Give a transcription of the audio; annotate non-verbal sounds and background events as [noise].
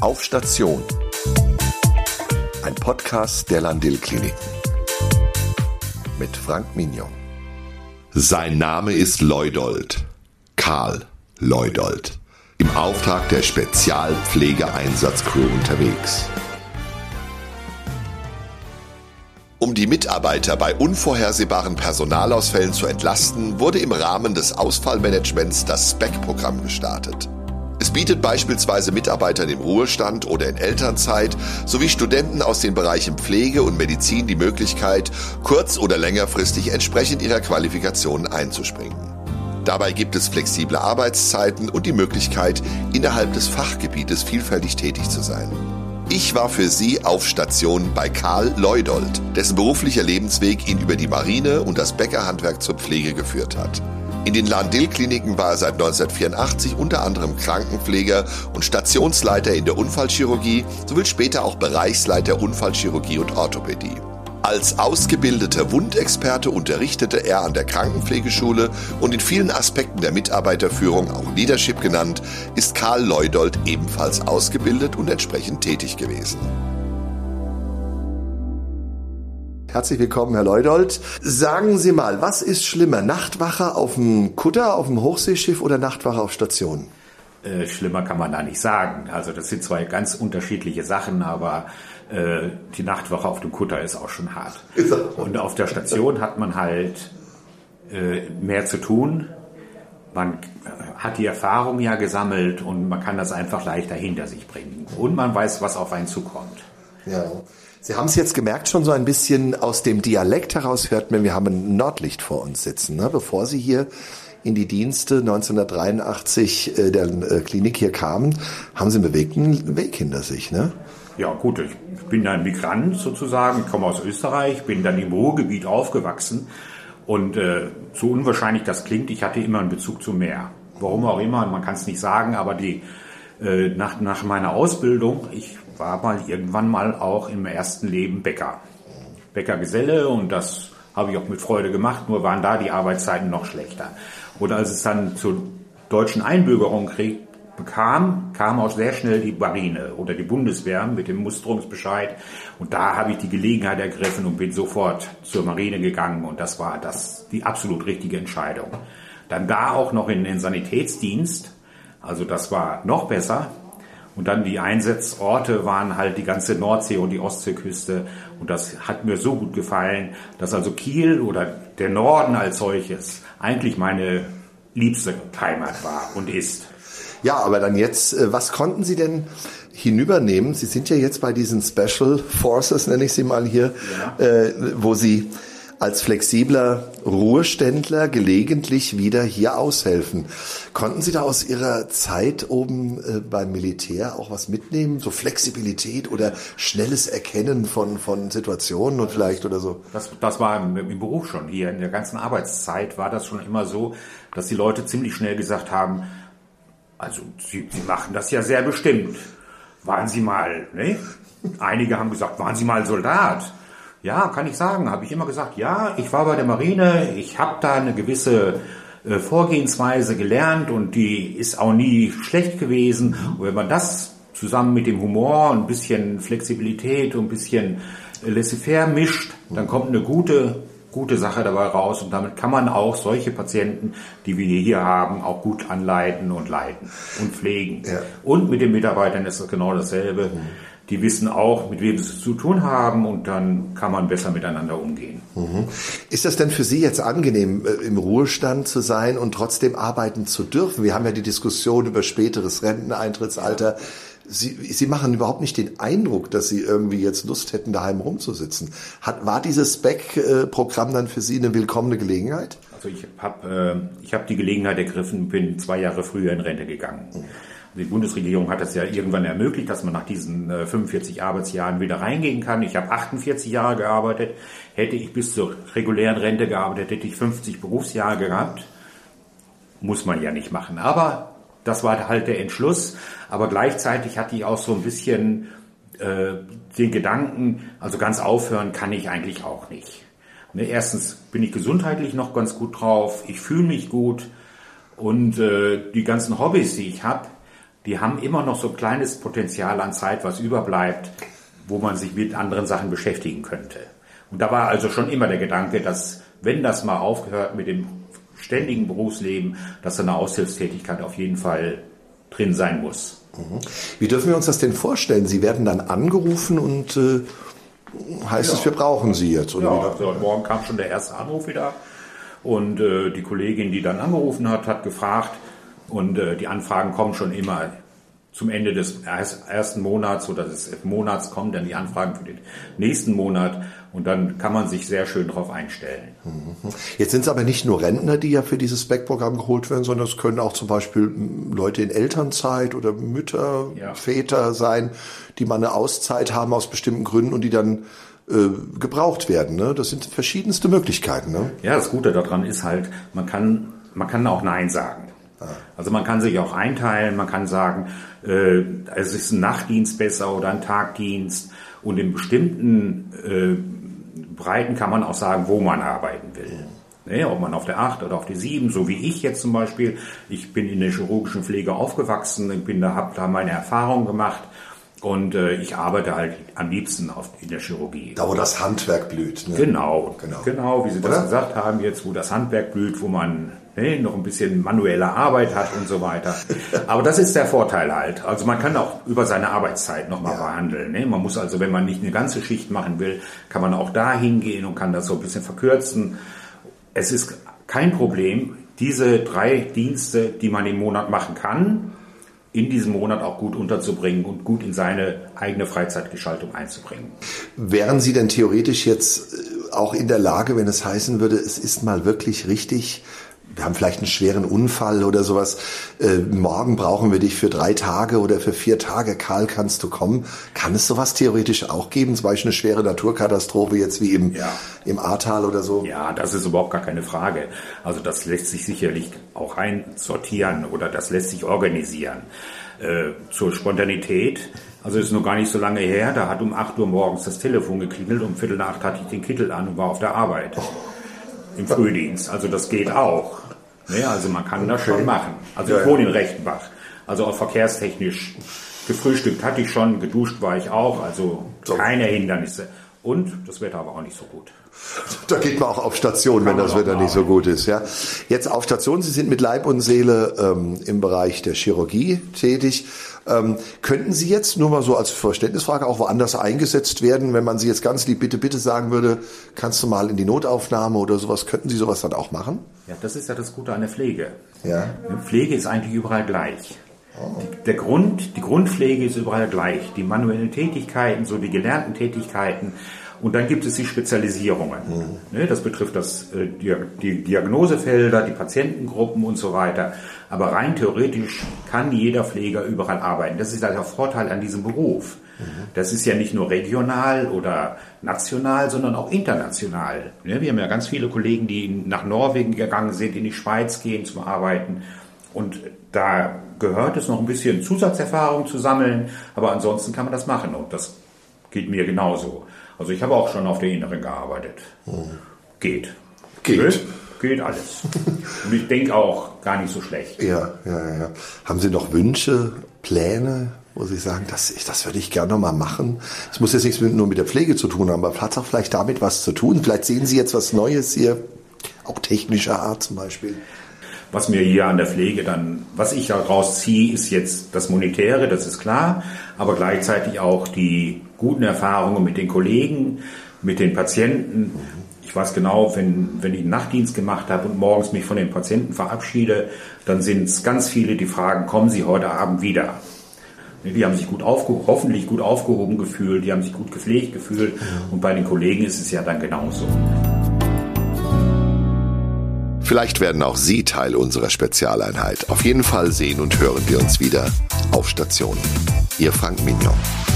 Auf Station. Ein Podcast der Landil Kliniken. Mit Frank Mignon. Sein Name ist Leudold. Karl Leudold. Im Auftrag der Spezialpflegeeinsatzcrew unterwegs. Um die Mitarbeiter bei unvorhersehbaren Personalausfällen zu entlasten, wurde im Rahmen des Ausfallmanagements das SPEC-Programm gestartet. Es bietet beispielsweise Mitarbeitern im Ruhestand oder in Elternzeit sowie Studenten aus den Bereichen Pflege und Medizin die Möglichkeit, kurz- oder längerfristig entsprechend ihrer Qualifikationen einzuspringen. Dabei gibt es flexible Arbeitszeiten und die Möglichkeit, innerhalb des Fachgebietes vielfältig tätig zu sein. Ich war für Sie auf Station bei Karl Leudold, dessen beruflicher Lebensweg ihn über die Marine und das Bäckerhandwerk zur Pflege geführt hat. In den Lahn-Dill-Kliniken war er seit 1984 unter anderem Krankenpfleger und Stationsleiter in der Unfallchirurgie sowie später auch Bereichsleiter Unfallchirurgie und Orthopädie. Als ausgebildeter Wundexperte unterrichtete er an der Krankenpflegeschule und in vielen Aspekten der Mitarbeiterführung, auch Leadership genannt, ist Karl Leudold ebenfalls ausgebildet und entsprechend tätig gewesen. Herzlich willkommen, Herr Leudold. Sagen Sie mal, was ist schlimmer, Nachtwache auf dem Kutter, auf dem Hochseeschiff oder Nachtwache auf Station? Äh, schlimmer kann man da nicht sagen. Also das sind zwei ganz unterschiedliche Sachen, aber äh, die Nachtwache auf dem Kutter ist auch schon hart. Und auf der Station hat man halt äh, mehr zu tun. Man hat die Erfahrung ja gesammelt und man kann das einfach leichter hinter sich bringen. Und man weiß, was auf einen zukommt. Ja. Sie haben es jetzt gemerkt, schon so ein bisschen aus dem Dialekt heraus hört man, wir haben ein Nordlicht vor uns sitzen. Ne? Bevor Sie hier in die Dienste 1983 äh, der äh, Klinik hier kamen, haben Sie einen bewegten Weg hinter sich, ne? Ja gut, ich bin ein Migrant sozusagen, ich komme aus Österreich, bin dann im Ruhrgebiet aufgewachsen und äh, so unwahrscheinlich das klingt, ich hatte immer einen Bezug zum Meer. Warum auch immer, man kann es nicht sagen, aber die äh, nach, nach meiner Ausbildung, ich war mal irgendwann mal auch im ersten Leben Bäcker. Bäckergeselle und das habe ich auch mit Freude gemacht, nur waren da die Arbeitszeiten noch schlechter. Und als es dann zur deutschen Einbürgerung bekam, kam auch sehr schnell die Marine oder die Bundeswehr mit dem Musterungsbescheid. Und da habe ich die Gelegenheit ergriffen und bin sofort zur Marine gegangen. Und das war das, die absolut richtige Entscheidung. Dann da auch noch in den Sanitätsdienst. Also das war noch besser. Und dann die Einsatzorte waren halt die ganze Nordsee und die Ostseeküste. Und das hat mir so gut gefallen, dass also Kiel oder der Norden als solches eigentlich meine liebste Heimat war und ist. Ja, aber dann jetzt, äh, was konnten Sie denn hinübernehmen? Sie sind ja jetzt bei diesen Special Forces, nenne ich sie mal hier, ja. äh, wo Sie als flexibler Ruheständler gelegentlich wieder hier aushelfen. Konnten Sie da aus Ihrer Zeit oben äh, beim Militär auch was mitnehmen? So Flexibilität oder schnelles Erkennen von, von Situationen und vielleicht oder so? Das, das war im, im Beruf schon hier. In der ganzen Arbeitszeit war das schon immer so, dass die Leute ziemlich schnell gesagt haben, also Sie, Sie machen das ja sehr bestimmt. Waren Sie mal, ne? Einige haben gesagt, waren Sie mal Soldat? Ja, kann ich sagen, habe ich immer gesagt, ja, ich war bei der Marine, ich habe da eine gewisse äh, Vorgehensweise gelernt und die ist auch nie schlecht gewesen. Und wenn man das zusammen mit dem Humor, ein bisschen Flexibilität und ein bisschen äh, laissez-faire mischt, dann kommt eine gute gute Sache dabei raus und damit kann man auch solche Patienten, die wir hier haben, auch gut anleiten und leiten und pflegen. Ja. Und mit den Mitarbeitern ist das genau dasselbe. Mhm die wissen auch, mit wem sie es zu tun haben und dann kann man besser miteinander umgehen. Mhm. Ist das denn für Sie jetzt angenehm, äh, im Ruhestand zu sein und trotzdem arbeiten zu dürfen? Wir haben ja die Diskussion über späteres Renteneintrittsalter. Sie, Sie machen überhaupt nicht den Eindruck, dass Sie irgendwie jetzt Lust hätten, daheim rumzusitzen. Hat, war dieses SPEC-Programm dann für Sie eine willkommene Gelegenheit? Also ich habe äh, ich hab die Gelegenheit ergriffen, bin zwei Jahre früher in Rente gegangen. Mhm. Die Bundesregierung hat es ja irgendwann ermöglicht, dass man nach diesen 45 äh, Arbeitsjahren wieder reingehen kann. Ich habe 48 Jahre gearbeitet. Hätte ich bis zur regulären Rente gearbeitet, hätte ich 50 Berufsjahre gehabt. Muss man ja nicht machen. Aber das war halt der Entschluss. Aber gleichzeitig hatte ich auch so ein bisschen äh, den Gedanken, also ganz aufhören kann ich eigentlich auch nicht. Ne, erstens bin ich gesundheitlich noch ganz gut drauf, ich fühle mich gut und äh, die ganzen Hobbys, die ich habe, die haben immer noch so ein kleines Potenzial an Zeit, was überbleibt, wo man sich mit anderen Sachen beschäftigen könnte. Und da war also schon immer der Gedanke, dass wenn das mal aufgehört mit dem ständigen Berufsleben, dass eine Aushilfstätigkeit auf jeden Fall drin sein muss. Mhm. Wie dürfen wir uns das denn vorstellen? Sie werden dann angerufen und äh, heißt ja. es, wir brauchen Sie jetzt? Oder ja, also morgen kam schon der erste Anruf wieder und äh, die Kollegin, die dann angerufen hat, hat gefragt und äh, die Anfragen kommen schon immer zum Ende des ersten Monats oder des Monats kommen dann die Anfragen für den nächsten Monat und dann kann man sich sehr schön darauf einstellen. Mhm. Jetzt sind es aber nicht nur Rentner, die ja für dieses Spec-Programm geholt werden, sondern es können auch zum Beispiel Leute in Elternzeit oder Mütter, ja. Väter sein, die mal eine Auszeit haben aus bestimmten Gründen und die dann äh, gebraucht werden. Ne? Das sind verschiedenste Möglichkeiten. Ne? Ja, das Gute daran ist halt, man kann, man kann auch Nein sagen. Ah. Also man kann sich auch einteilen, man kann sagen, äh, es ist ein Nachtdienst besser oder ein Tagdienst und in bestimmten äh, Breiten kann man auch sagen, wo man arbeiten will. Ne, ob man auf der 8 oder auf der 7, so wie ich jetzt zum Beispiel. Ich bin in der chirurgischen Pflege aufgewachsen, ich bin da, habe da meine Erfahrung gemacht und äh, ich arbeite halt am liebsten auf, in der Chirurgie. Da, wo das Handwerk blüht. Ne? Genau, genau, genau, wie Sie das gesagt haben, jetzt, wo das Handwerk blüht, wo man ne, noch ein bisschen manuelle Arbeit hat und so weiter. [laughs] Aber das ist der Vorteil halt. Also man kann auch über seine Arbeitszeit nochmal ja. verhandeln. Ne? Man muss also, wenn man nicht eine ganze Schicht machen will, kann man auch da hingehen und kann das so ein bisschen verkürzen. Es ist kein Problem, diese drei Dienste, die man im Monat machen kann, in diesem Monat auch gut unterzubringen und gut in seine eigene Freizeitgestaltung einzubringen. Wären Sie denn theoretisch jetzt äh, auch in der Lage, wenn es heißen würde, es ist mal wirklich richtig wir haben vielleicht einen schweren Unfall oder sowas. Äh, morgen brauchen wir dich für drei Tage oder für vier Tage. Karl, kannst du kommen? Kann es sowas theoretisch auch geben? Zum Beispiel eine schwere Naturkatastrophe jetzt wie im, ja. im Ahrtal oder so? Ja, das ist überhaupt gar keine Frage. Also das lässt sich sicherlich auch einsortieren oder das lässt sich organisieren. Äh, zur Spontanität. Also ist noch gar nicht so lange her. Da hat um 8 Uhr morgens das Telefon geklingelt. Um Viertel nach acht hatte ich den Kittel an und war auf der Arbeit. Im [laughs] Frühdienst. Also das geht auch. Ne, also man kann das schon machen. Also ich ja, wohne in Rechtenbach. Also auch verkehrstechnisch gefrühstückt hatte ich schon, geduscht war ich auch, also keine Hindernisse. Und das Wetter aber auch nicht so gut. [laughs] Da geht man auch auf Station, Kann wenn das Wetter nicht so gut ist. Ja. Jetzt auf Station, Sie sind mit Leib und Seele ähm, im Bereich der Chirurgie tätig. Ähm, könnten Sie jetzt nur mal so als Verständnisfrage auch woanders eingesetzt werden, wenn man Sie jetzt ganz lieb bitte, bitte sagen würde, kannst du mal in die Notaufnahme oder sowas, könnten Sie sowas dann auch machen? Ja, das ist ja das Gute an der Pflege. Ja. Pflege ist eigentlich überall gleich. Der Grund, die Grundpflege ist überall gleich. Die manuellen Tätigkeiten, so die gelernten Tätigkeiten. Und dann gibt es die Spezialisierungen. Mhm. Das betrifft das, äh, die Diagnosefelder, die Patientengruppen und so weiter. Aber rein theoretisch kann jeder Pfleger überall arbeiten. Das ist also der Vorteil an diesem Beruf. Mhm. Das ist ja nicht nur regional oder national, sondern auch international. Wir haben ja ganz viele Kollegen, die nach Norwegen gegangen sind, in die Schweiz gehen zum Arbeiten. Und da gehört es noch ein bisschen Zusatzerfahrung zu sammeln, aber ansonsten kann man das machen und das geht mir genauso. Also ich habe auch schon auf der Inneren gearbeitet. Mhm. Geht. Geht. Geht, geht alles. [laughs] und ich denke auch gar nicht so schlecht. Ja, ja, ja. Haben Sie noch Wünsche, Pläne, wo Sie sagen, das, das würde ich gerne mal machen? Es muss jetzt nichts mit, nur mit der Pflege zu tun haben, aber hat auch vielleicht damit was zu tun. Vielleicht sehen Sie jetzt was Neues hier, auch technischer Art zum Beispiel. Was mir hier an der Pflege dann, was ich daraus ziehe, ist jetzt das Monetäre, das ist klar, aber gleichzeitig auch die guten Erfahrungen mit den Kollegen, mit den Patienten. Ich weiß genau, wenn, wenn ich einen Nachtdienst gemacht habe und morgens mich von den Patienten verabschiede, dann sind es ganz viele, die fragen, kommen Sie heute Abend wieder? Die haben sich gut hoffentlich gut aufgehoben gefühlt, die haben sich gut gepflegt gefühlt und bei den Kollegen ist es ja dann genauso. Vielleicht werden auch Sie Teil unserer Spezialeinheit. Auf jeden Fall sehen und hören wir uns wieder auf Station. Ihr Frank Mignon.